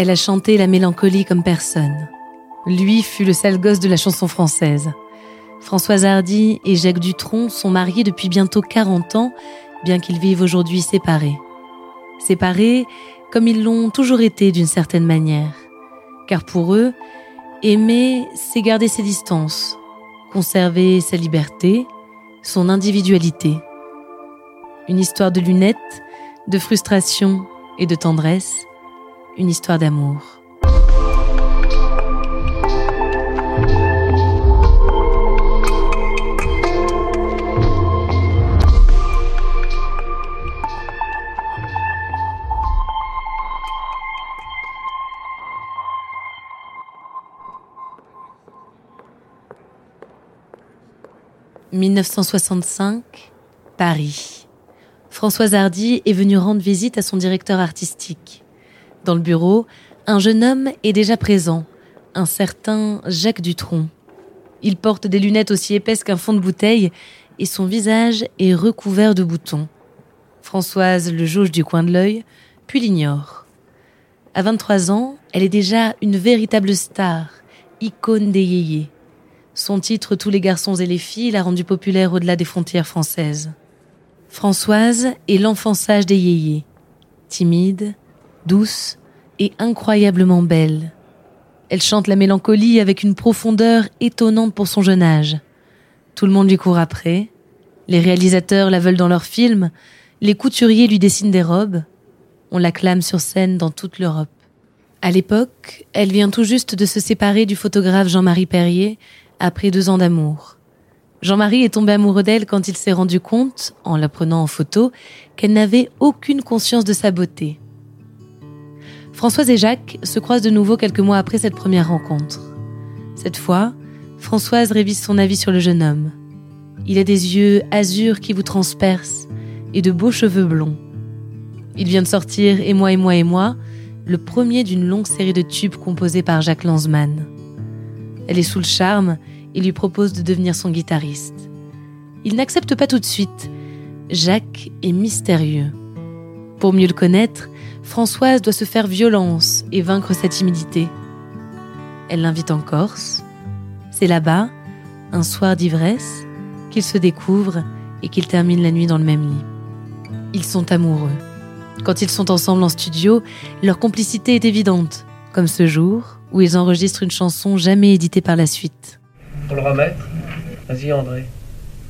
Elle a chanté la mélancolie comme personne. Lui fut le sale gosse de la chanson française. Françoise Hardy et Jacques Dutronc sont mariés depuis bientôt 40 ans, bien qu'ils vivent aujourd'hui séparés. Séparés comme ils l'ont toujours été d'une certaine manière. Car pour eux, aimer, c'est garder ses distances, conserver sa liberté, son individualité. Une histoire de lunettes, de frustration et de tendresse, une histoire d'amour. « 1965, Paris. Françoise Hardy est venue rendre visite à son directeur artistique. Dans le bureau, un jeune homme est déjà présent, un certain Jacques Dutronc. Il porte des lunettes aussi épaisses qu'un fond de bouteille et son visage est recouvert de boutons. Françoise le jauge du coin de l'œil, puis l'ignore. À 23 ans, elle est déjà une véritable star, icône des yéyés. Son titre Tous les garçons et les filles l'a rendue populaire au-delà des frontières françaises. Françoise est l'enfant sage des yéyés. Timide, douce et incroyablement belle. Elle chante la mélancolie avec une profondeur étonnante pour son jeune âge. Tout le monde lui court après. Les réalisateurs la veulent dans leurs films. Les couturiers lui dessinent des robes. On l'acclame sur scène dans toute l'Europe. À l'époque, elle vient tout juste de se séparer du photographe Jean-Marie Perrier après deux ans d'amour. Jean-Marie est tombé amoureux d'elle quand il s'est rendu compte, en la prenant en photo, qu'elle n'avait aucune conscience de sa beauté. Françoise et Jacques se croisent de nouveau quelques mois après cette première rencontre. Cette fois, Françoise révise son avis sur le jeune homme. Il a des yeux azur qui vous transpercent et de beaux cheveux blonds. Il vient de sortir Et moi et moi et moi, le premier d'une longue série de tubes composés par Jacques Lanzmann. Elle est sous le charme et lui propose de devenir son guitariste. Il n'accepte pas tout de suite. Jacques est mystérieux. Pour mieux le connaître, Françoise doit se faire violence et vaincre sa timidité. Elle l'invite en Corse. C'est là-bas, un soir d'ivresse, qu'ils se découvrent et qu'ils terminent la nuit dans le même lit. Ils sont amoureux. Quand ils sont ensemble en studio, leur complicité est évidente, comme ce jour où ils enregistrent une chanson jamais éditée par la suite. Pour le remettre, vas-y André,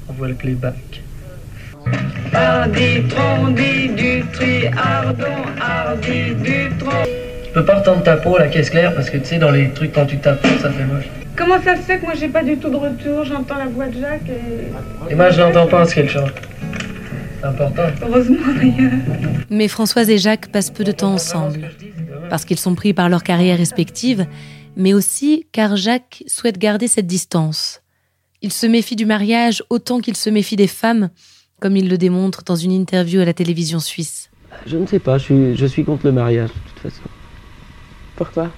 envoie le playback. Hardy, Trondy, Dutry, Ardon, Hardy, Dutron. Tu peux pas retendre ta peau, la caisse claire, parce que tu sais, dans les trucs, quand tu tapes, ça fait moche. Comment ça se fait que moi j'ai pas du tout de retour? J'entends la voix de Jacques et. Et moi, je n'entends pas ce qu'elle chante. C'est important. Heureusement d'ailleurs. Mais Françoise et Jacques passent peu de temps ensemble, parce qu'ils sont pris par leurs carrières respectives, mais aussi car Jacques souhaite garder cette distance. Il se méfie du mariage autant qu'il se méfie des femmes, comme il le démontre dans une interview à la télévision suisse. Je ne sais pas, je suis, je suis contre le mariage de toute façon. Pourquoi?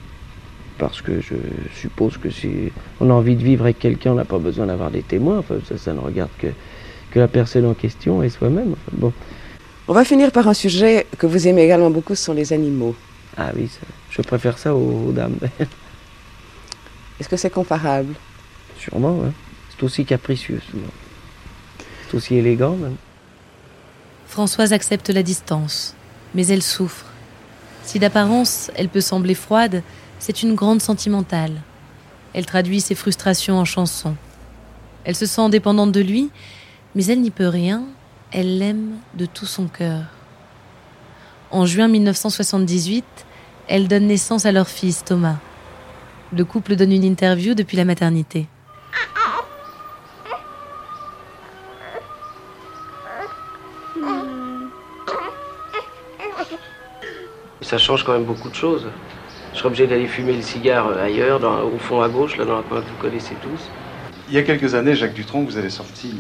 Parce que je suppose que si on a envie de vivre avec quelqu'un, on n'a pas besoin d'avoir des témoins. Enfin, ça, ça ne regarde que, que la personne en question et soi-même. Enfin, bon. On va finir par un sujet que vous aimez également beaucoup, ce sont les animaux. Ah oui, ça- je préfère ça aux, aux dames. Est-ce que c'est comparable? Sûrement, ouais. C'est aussi capricieux souvent. Aussi élégant même. Françoise accepte la distance, mais elle souffre. Si d'apparence elle peut sembler froide, c'est une grande sentimentale. Elle traduit ses frustrations en chansons. Elle se sent dépendante de lui, mais elle n'y peut rien, elle l'aime de tout son cœur. En juin 1978, elle donne naissance à leur fils Thomas. Le couple donne une interview depuis la maternité. Ça change quand même beaucoup de choses. Je serais obligé d'aller fumer le cigare euh, ailleurs, dans, au fond à gauche, là dans la coin que vous connaissez tous. Il y a quelques années, Jacques Dutronc, vous avez sorti,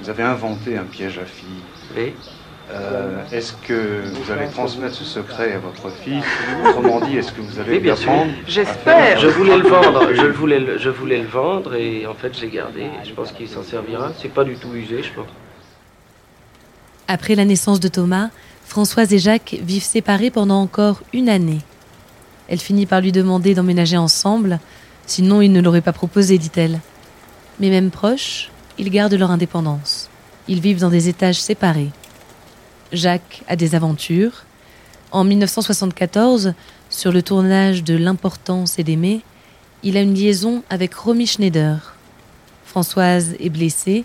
vous avez inventé un piège à filles. Oui. Euh, est-ce que vous allez transmettre ce secret à votre fille? Autrement dit, est-ce que vous allez Oui, bien sûr. J'espère. Je voulais le vendre, je voulais le, je voulais le vendre et en fait j'ai gardé. Je pense qu'il s'en servira. C'est pas du tout usé, je pense. Après la naissance de Thomas, Françoise et Jacques vivent séparés pendant encore une année. Elle finit par lui demander d'emménager ensemble, sinon il ne l'aurait pas proposé, dit-elle. Mais même proches, ils gardent leur indépendance. Ils vivent dans des étages séparés. Jacques a des aventures. En 1974, sur le tournage de L'importance et d'aimer, il a une liaison avec Romy Schneider. Françoise est blessée,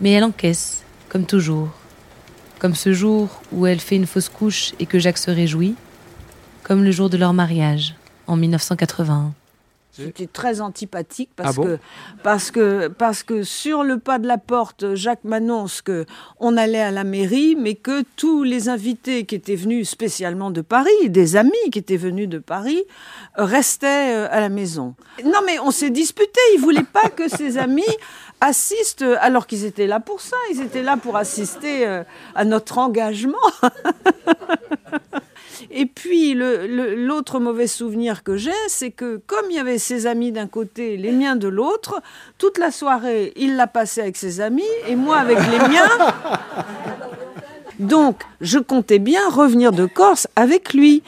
mais elle encaisse, comme toujours. Comme ce jour où elle fait une fausse couche et que Jacques se réjouit, comme le jour de leur mariage, en 1981. J'étais très antipathique parce Ah bon que parce que parce que sur le pas de la porte, Jacques m'annonce que on allait à la mairie, mais que tous les invités qui étaient venus spécialement de Paris, des amis qui étaient venus de Paris, euh, restaient euh, à la maison. Non, mais on s'est disputé. Il voulait pas que ses amis assistent, alors qu'ils étaient là pour ça. Ils étaient là pour assister euh, à notre engagement. Et puis l'autre mauvais souvenir que j'ai, c'est que comme il y avait ses amis d'un côté, les miens de l'autre, toute la soirée, il l'a passé avec ses amis et moi avec les miens. Donc, je comptais bien revenir de Corse avec lui.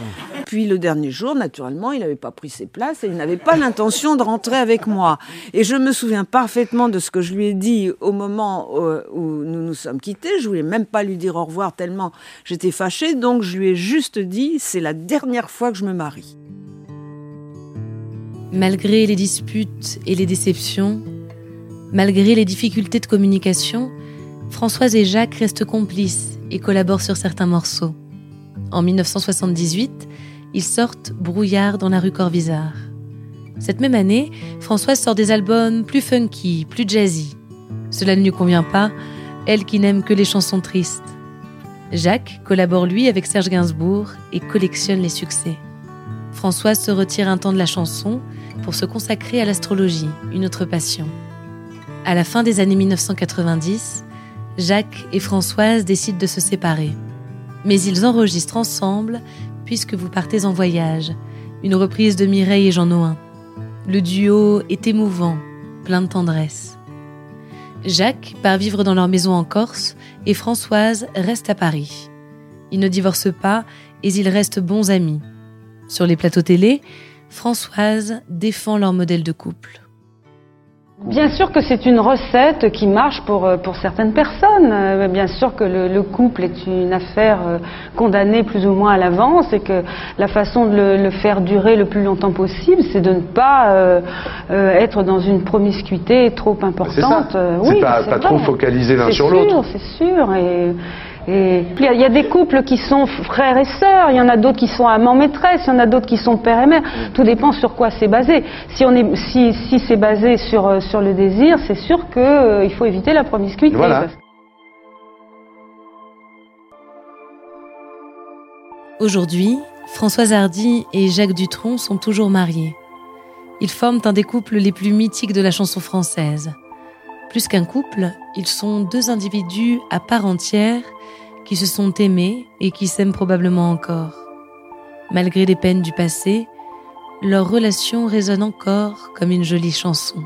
Puis le dernier jour, naturellement, il n'avait pas pris ses places et il n'avait pas l'intention de rentrer avec moi. Et je me souviens parfaitement de ce que je lui ai dit au moment euh, où nous nous sommes quittés. Je voulais même pas lui dire au revoir tellement j'étais fâchée. Donc, je lui ai juste dit, c'est la dernière fois que je me marie. Malgré les disputes et les déceptions, malgré les difficultés de communication, Françoise et Jacques restent complices et collaborent sur certains morceaux. En 1978, ils sortent Brouillard dans la rue Corvisart. Cette même année, Françoise sort des albums plus funky, plus jazzy. Cela ne lui convient pas, elle qui n'aime que les chansons tristes. Jacques collabore lui avec Serge Gainsbourg et collectionne les succès. Françoise se retire un temps de la chanson pour se consacrer à l'astrologie, une autre passion. À la fin des années 1990, Jacques et Françoise décident de se séparer. Mais ils enregistrent ensemble Puisque vous partez en voyage, une reprise de Mireille et Jean Noin. Le duo est émouvant, plein de tendresse. Jacques part vivre dans leur maison en Corse et Françoise reste à Paris. Ils ne divorcent pas et ils restent bons amis. Sur les plateaux télé, Françoise défend leur modèle de couple. Bien sûr que c'est une recette qui marche pour, euh, pour certaines personnes. Euh, Bien sûr que le, le couple est une affaire euh, condamnée plus ou moins à l'avance et que la façon de le, le faire durer le plus longtemps possible, c'est de ne pas euh, euh, être dans une promiscuité trop importante. C'est oui, pas- c'est pas trop focaliser l'un C'est sur sûr, l'autre. C'est sûr. Et, et puis, il y a- il y a des couples qui sont frères et sœurs, il y en a d'autres qui sont amants maîtresses, il y en a d'autres qui sont père et mère. Tout dépend sur quoi c'est basé. Si on est, si, si c'est basé sur euh, sur le désir, c'est sûr que euh, faut éviter la promiscuité. Voilà. Aujourd'hui, Françoise Hardy et Jacques Dutronc sont toujours mariés. Ils forment un des couples les plus mythiques de la chanson française. Plus qu'un couple, ils sont deux individus à part entière qui se sont aimés et qui s'aiment probablement encore. Malgré les peines du passé, leur relation résonne encore comme une jolie chanson.